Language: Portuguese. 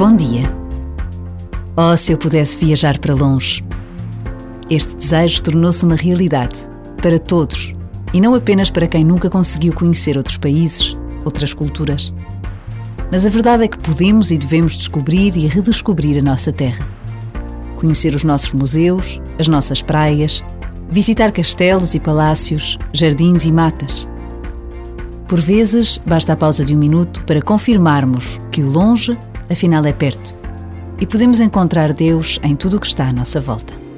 Bom dia. Oh, se eu pudesse viajar para longe. Este desejo tornou-se uma realidade para todos e não apenas para quem nunca conseguiu conhecer outros países, outras culturas. Mas a verdade é que podemos e devemos descobrir e redescobrir a nossa terra. Conhecer os nossos museus, as nossas praias, visitar castelos e palácios, jardins e matas. Por vezes, basta a pausa de um minuto para confirmarmos que o longe, afinal, é perto e podemos encontrar Deus em tudo o que está à nossa volta.